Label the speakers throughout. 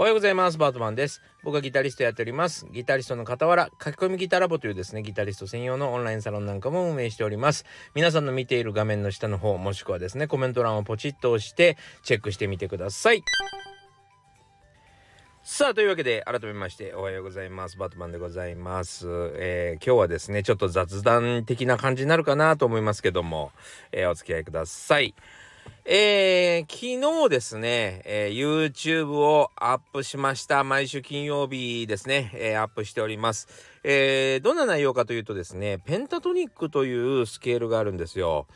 Speaker 1: おはようございます。バートマンです。僕はギタリストやっております。ギタリストの傍ら、書き込みギタラボというですね、ギタリスト専用のオンラインサロンなんかも運営しております。皆さんの見ている画面の下の方、もしくはですね、コメント欄をポチッと押してチェックしてみてください。さあ、というわけで、改めまして、おはようございます。バートマンでございます。えー、今日はですね、ちょっと雑談的な感じになるかなと思いますけども、えー、お付き合いください。えー、昨日ですね、えー、YouTube をアップしました。毎週金曜日ですね、えー、アップしております。えー、どんな内容かというとですね、ペンタトニックというスケールがあるんですよ。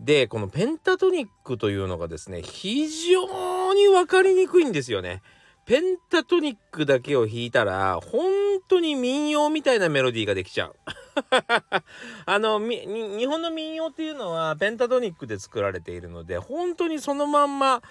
Speaker 1: で、このペンタトニックというのがですね、非常にわかりにくいんですよね。ペンタトニックだけを弾いたら、本当に民謡みたいなメロディーができちゃう。あの日本の民謡っていうのはペンタトニックで作られているので本当にそのまんま、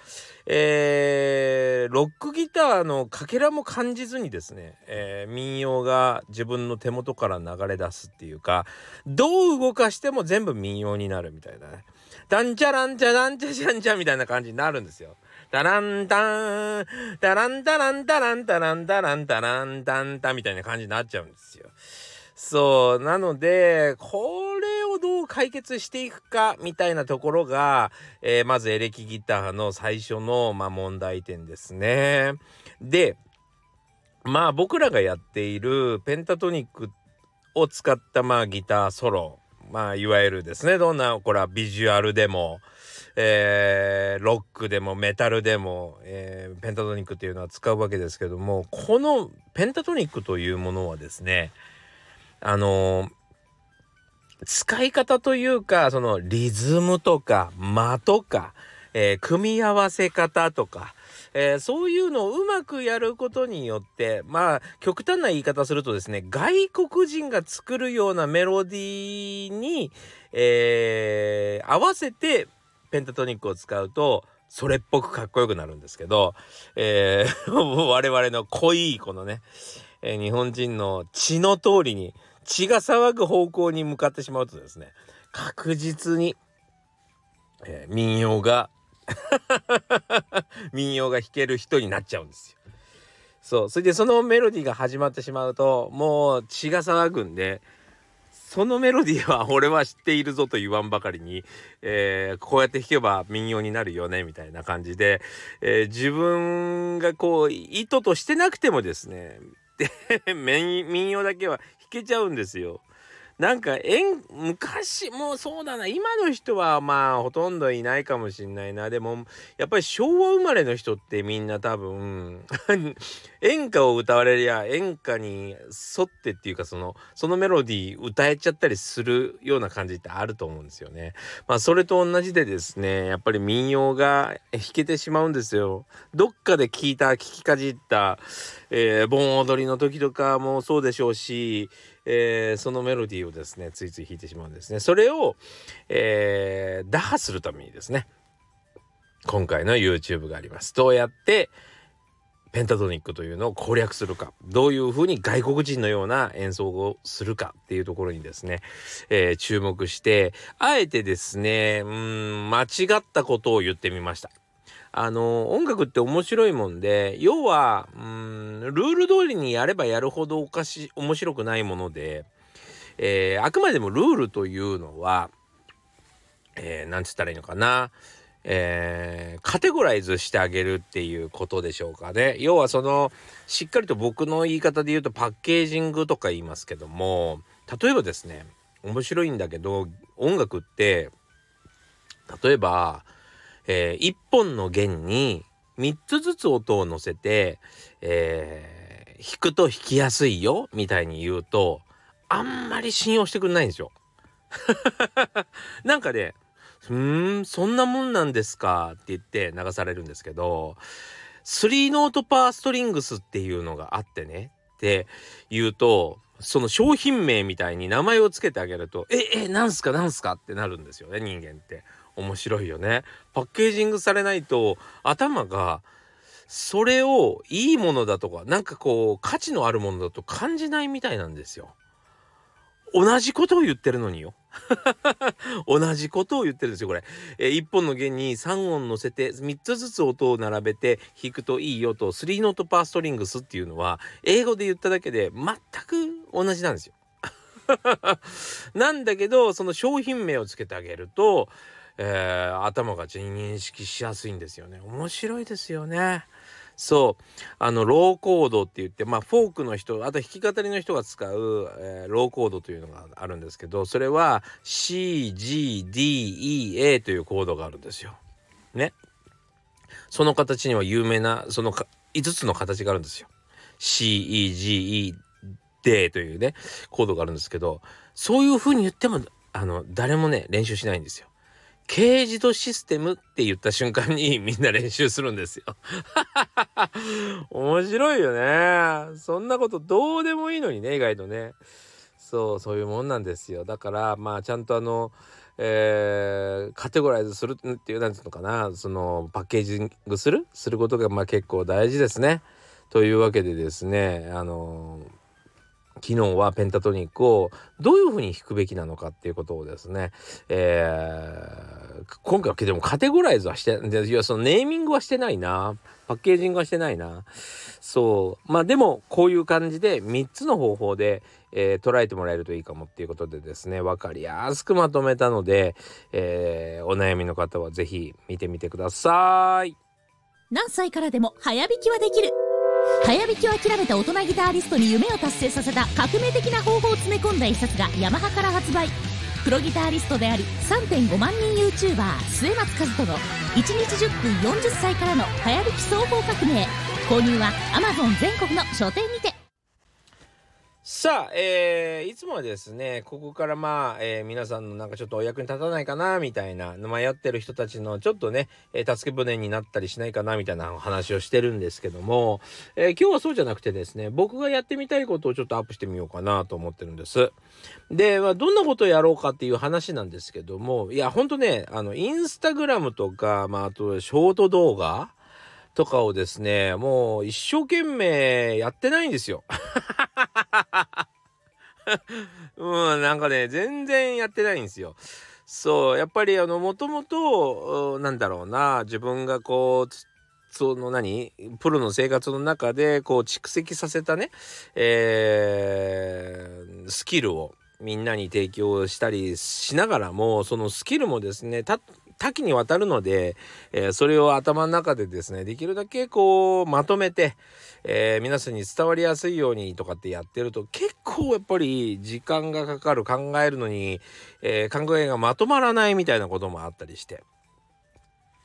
Speaker 1: えー、ロックギターのかけらも感じずにですね、えー、民謡が自分の手元から流れ出すっていうかどう動かしても全部民謡になるみたいなね。ダンチャランチャランチャチャンチャみたいな感じになるんですよ。タランタン、タランタランタランタランタランタランタンタみたいな感じになっちゃうんですよ。そう。なので、これをどう解決していくか、みたいなところが、えー、まずエレキギターの最初の、まあ、問題点ですね。で、まあ僕らがやっているペンタトニックを使ったまあギターソロ、まあいわゆるですね、どんな、これはビジュアルでも、えー、ロックでもメタルでも、えー、ペンタトニックっていうのは使うわけですけども、このペンタトニックというものはですね、あのー、使い方というか、そのリズムとか間とか、えー、組み合わせ方とか、えー、そういうのをうまくやることによって、まあ、極端な言い方するとですね、外国人が作るようなメロディーに、えー、合わせてペンタトニックを使うと、それっぽくかっこよくなるんですけど、えー、我々の濃いこのね、え、日本人の血の通りに血が騒ぐ方向に向かってしまうとですね確実に、えー、民謡が 民謡が弾ける人になっちゃうんですよ。そうそれでそのメロディーが始まってしまうともう血が騒ぐんでそのメロディーは俺は知っているぞと言わんばかりに、えー、こうやって弾けば民謡になるよねみたいな感じで、えー、自分がこう意図としてなくてもですねで 民謡だけはけちゃうんですよ。なんか演昔もうそうだな今の人はまあほとんどいないかもしんないなでもやっぱり昭和生まれの人ってみんな多分 演歌を歌われりゃ演歌に沿ってっていうかそのそのメロディー歌えちゃったりするような感じってあると思うんですよね。まあそれと同じでですねやっぱり民謡が弾けてしまうんですよ。どっかで聞いた聞きかじった、えー、盆踊りの時とかもそうでしょうしえー、そのメロディーをですねついつい弾いてしまうんですね。それを、えー、打破するためにですね今回の YouTube があります。どうやってペンタトニックというのを攻略するかどういうふうに外国人のような演奏をするかっていうところにですね、えー、注目してあえてですねうん間違ったことを言ってみました。あの音楽って面白いもんで要はうんルール通りにやればやるほどおかし面白くないもので、えー、あくまでもルールというのは、えー、つったらいいのかな、えー、カテゴライズしてあげるっていうことでしょうかね。要はそのしっかりと僕の言い方で言うとパッケージングとか言いますけども例えばですね面白いんだけど音楽って例えばえー、1本の弦に3つずつ音を乗せて、えー、弾くと弾きやすいよみたいに言うとあんまり信用してくんないんですよ。なんかね「うんそんなもんなんですか」って言って流されるんですけど3ノートパーストリングスっていうのがあってねって言うとその商品名みたいに名前を付けてあげると「ええなんすかなんすか?」ってなるんですよね人間って。面白いよね。パッケージングされないと頭がそれをいいものだとかなんかこう価値のあるものだと感じないみたいなんですよ。同じことを言ってるのによ。同じことを言ってるんですよこれ、えー、1本の弦に3音乗せて3つずつ音を並べて弾くといいよと3ノートパーストリングスっていうのは英語で言っただけで全く同じなんですよ。なんだけどその商品名をつけてあげると、えー、頭が認識しやすいんですよね。面白いですよね。そうあのローコードって言ってまあフォークの人あと弾き語りの人が使う、えー、ローコードというのがあるんですけどそれは CGDEA というコードがあるんですよ。ね。その形には有名なその5つの形があるんですよ。CEGED というねコードがあるんですけどそういう風に言ってもあの誰もね練習しないんですよ。軽自動システムって言った瞬間に みんな練習するんですよ 面白いよね。そんなことどうでもいいのにね、意外とね。そう、そういうもんなんですよ。だから、まあ、ちゃんとあの、えー、カテゴライズするっていう、なんていうのかな、その、パッケージングする？することが、まあ、結構大事ですね。というわけでですね、あのー昨日はペンタトニックをどういうふうに弾くべきなのかっていうことをですね、えー、今回はでもカテゴライズはしていやそのネーミングはしてないな。パッケージングはしてないな。そう。まあでもこういう感じで3つの方法で、えー、捉えてもらえるといいかもっていうことでですね。分かりやすくまとめたので、えー、お悩みの方は是非見てみてください。
Speaker 2: 何歳からでも早弾きはできる。早弾きを諦めた大人ギタリストに夢を達成させた革命的な方法を詰め込んだ一冊がヤマハから発売。プロギタリストであり3.5万人 YouTuber 末松和人の1日10分40歳からの早弾き総合革命購入は Amazon 全国の書店にて。
Speaker 1: さあ、えー、いつもはですね、ここからまあ、えー、皆さんのなんかちょっとお役に立たないかな、みたいな、迷ってる人たちのちょっとね、えー、助け舟になったりしないかな、みたいな話をしてるんですけども、えー、今日はそうじゃなくてですね、僕がやってみたいことをちょっとアップしてみようかなと思ってるんです。で、まあ、どんなことをやろうかっていう話なんですけども、いや、ほんとね、あの、インスタグラムとか、まあ、あと、ショート動画とかをですね、もう一生懸命やってないんですよ。う、なんかね、全然やってないんですよ。そう、やっぱりあの、もともと、なんだろうな、自分がこう、その何プロの生活の中でこう蓄積させたね、えー、スキルをみんなに提供したりしながらもそのスキルもですね多岐にわたるので、えー、それを頭の中でですねできるだけこうまとめて、えー、皆さんに伝わりやすいようにとかってやってると結構やっぱり時間がかかる考えるのに、えー、考えがまとまらないみたいなこともあったりして、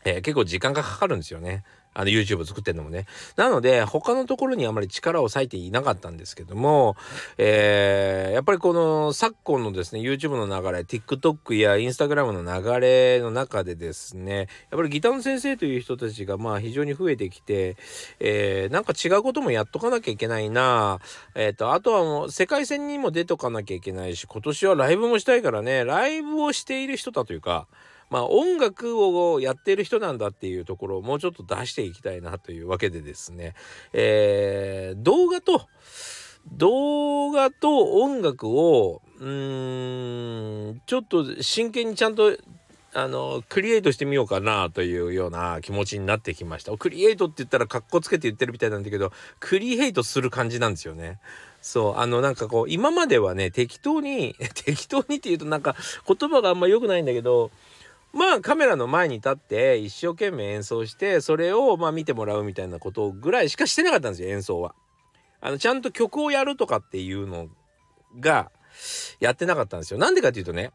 Speaker 1: え結構時間がかかるんですよね。あの YouTube 作ってんのもね。なので他のところにあまり力を割いていなかったんですけども、えー、やっぱりこの昨今のですね YouTube の流れ TikTok や Instagram の流れの中でですねやっぱりギターの先生という人たちがまあ非常に増えてきて、えー、なんか違うこともやっとかなきゃいけないなえっ、ー、とあとはもう世界戦にも出とかなきゃいけないし今年はライブもしたいからねライブをしている人だというかまあ音楽をやってる人なんだっていうところをもうちょっと出していきたいなというわけでですね、えー、動画と動画と音楽をうーんちょっと真剣にちゃんとあのクリエイトしてみようかなというような気持ちになってきました。クリエイトって言ったらかっこつけて言ってるみたいなんだけどクリエイトする感じなんですよね。そうあのなんかこう今まではね適当に 適当にって言うとなんか言葉があんま良くないんだけどまあカメラの前に立って一生懸命演奏してそれをまあ見てもらうみたいなことぐらいしかしてなかったんですよ演奏は。あのちゃんと曲をやるとかっていうのがやってなかったんですよ。なんでかっていうとね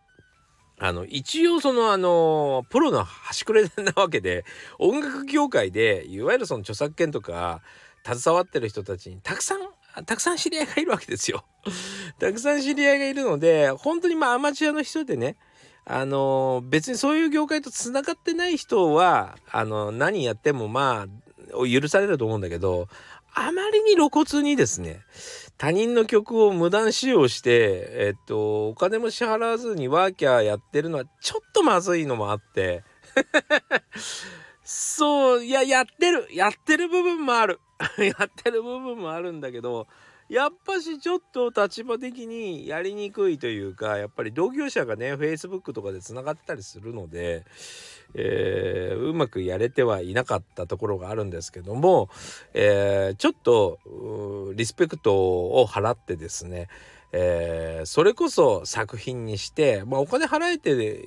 Speaker 1: あの一応そのあのプロの端くれなわけで音楽業界でいわゆるその著作権とか携わってる人たちにたくさんたくさん知り合いがいるわけですよ。たくさん知り合いがいるので本当にまあアマチュアの人でねあの別にそういう業界とつながってない人はあの何やってもまあ許されると思うんだけどあまりに露骨にですね他人の曲を無断使用してえっとお金も支払わずにワーキャーやってるのはちょっとまずいのもあって そういややってるやってる部分もある。やってる部分もあるんだけどやっぱしちょっと立場的にやりにくいというかやっぱり同業者がね Facebook とかでつながってたりするので、えー、うまくやれてはいなかったところがあるんですけども、えー、ちょっとリスペクトを払ってですねえー、それこそ作品にして、まあ、お金払えて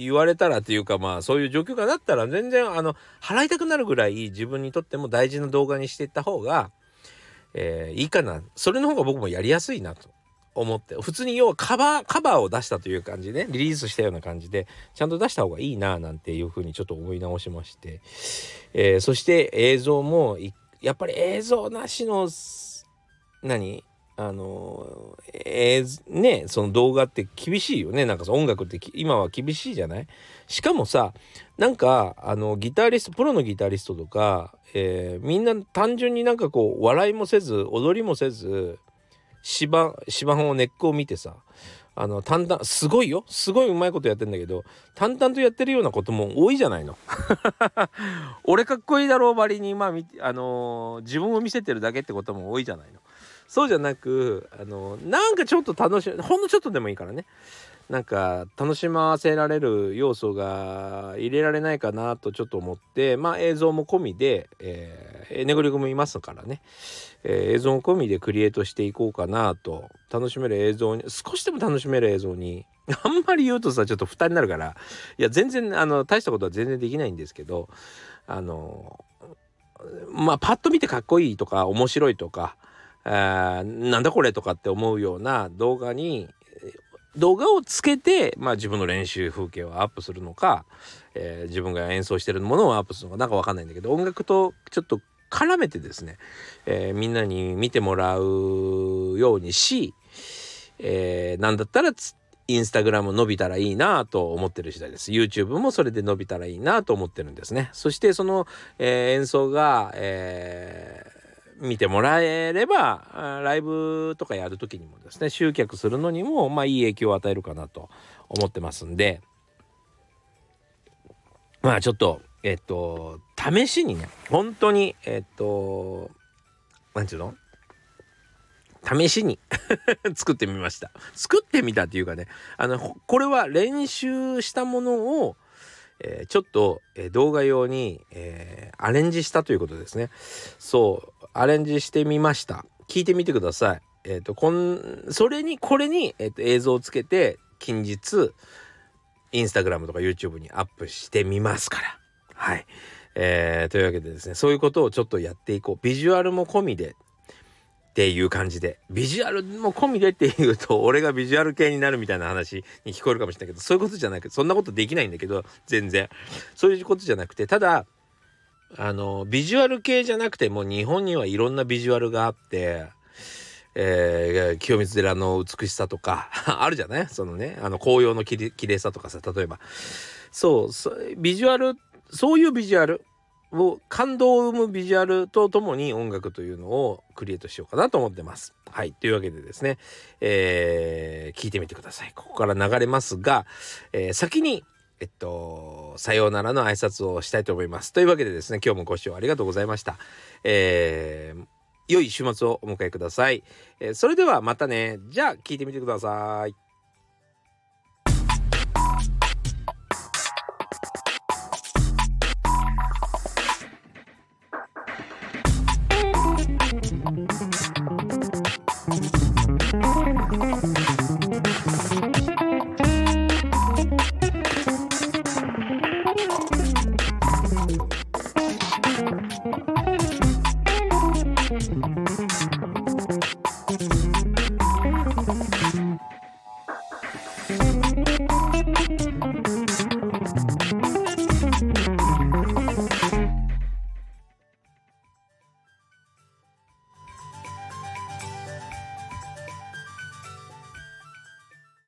Speaker 1: 言われたらというかまあそういう状況がなったら全然あの払いたくなるぐらい自分にとっても大事な動画にしていった方が、えー、いいかな。それの方が僕もやりやすいなと思って。普通に要はカバーカバーを出したという感じでリリースしたような感じでちゃんと出した方がいいななんていうふうにちょっと思い直しまして、えー、そして映像もやっぱり映像なしの何？あのえー、ねその動画って厳しいよねなんか音楽って今は厳しいじゃない？しかもさなんかあのギタリストプロのギタリストとか、えー、みんな単純になんかこう笑いもせず踊りもせず芝芝生を根っこを見てさあの淡々すごいよすごいうまいことやってんだけど淡々とやってるようなことも多いじゃないの？俺かっこいいだろうばりにまああの、自分を見せてるだけってことも多いじゃないの？そうじゃなくあのなんかちょっと楽しほんのちょっとでもいいからね。なんか楽しませられる要素が入れられないかなとちょっと思ってまあ映像も込みで、えー、ネゴリもいますからね、えー、映像も込みでクリエイトしていこうかなと楽しめる映像に少しでも楽しめる映像に あんまり言うとさちょっと負担になるからいや全然あの大したことは全然できないんですけどあのまあパッと見てかっこいいとか面白いとかなんだこれとかって思うような動画に動画をつけて、まあ、自分の練習風景をアップするのか、えー、自分が演奏してるものをアップするのかなんかわかんないんだけど音楽とちょっと絡めてですね、えー、みんなに見てもらうようにし、えー、なんだったらインスタグラム伸びたらいいなと思ってる次第です。YouTube もそれで伸びたらいいなと思ってるんですね。そしてその、えー、演奏が、え見てもらえればライブとかやる時にもですね集客するのにもまあいい影響を与えるかなと思ってますんで。まあちょっとえっと試しにね本当にえっと何て言うの？試しに 作ってみました。作ってみたっていうかねあのこれは練習したものをえー、ちょっと、え、動画用に、えー、アレンジしたということですね。そう、アレンジしてみました。聞いてみてください。えっ、と、こん、それに、これに、えっ、と、映像をつけて、近日、インスタグラムとか YouTube にアップしてみますから。はい。えー、というわけでですね、そういうことをちょっとやっていこう。ビジュアルも込みでっていう感じで。ビジュアルも込みでっていうと俺がビジュアル系になるみたいな話に聞こえるかもしれないけどそういうことじゃなくてそんなことできないんだけど全然。そういうことじゃなくてただあのビジュアル系じゃなくても日本にはいろんなビジュアルがあってえー、清水寺の美しさとか あるじゃない？そのねあの紅葉のきれいさとかさ例えば。そうビジュアルそういうビジュアルを感動を生むビジュアルとともに音楽というのをクリエイトしようかなと思ってます。はい。というわけでですね、えー、聞いてみてください。ここから流れますが、えー、先に、えっと、さようならの挨拶をしたいと思います。というわけでですね、今日もご視聴ありがとうございました。えー、良い週末をお迎えください。えー、それではまたね。じゃあ聞いてみてください。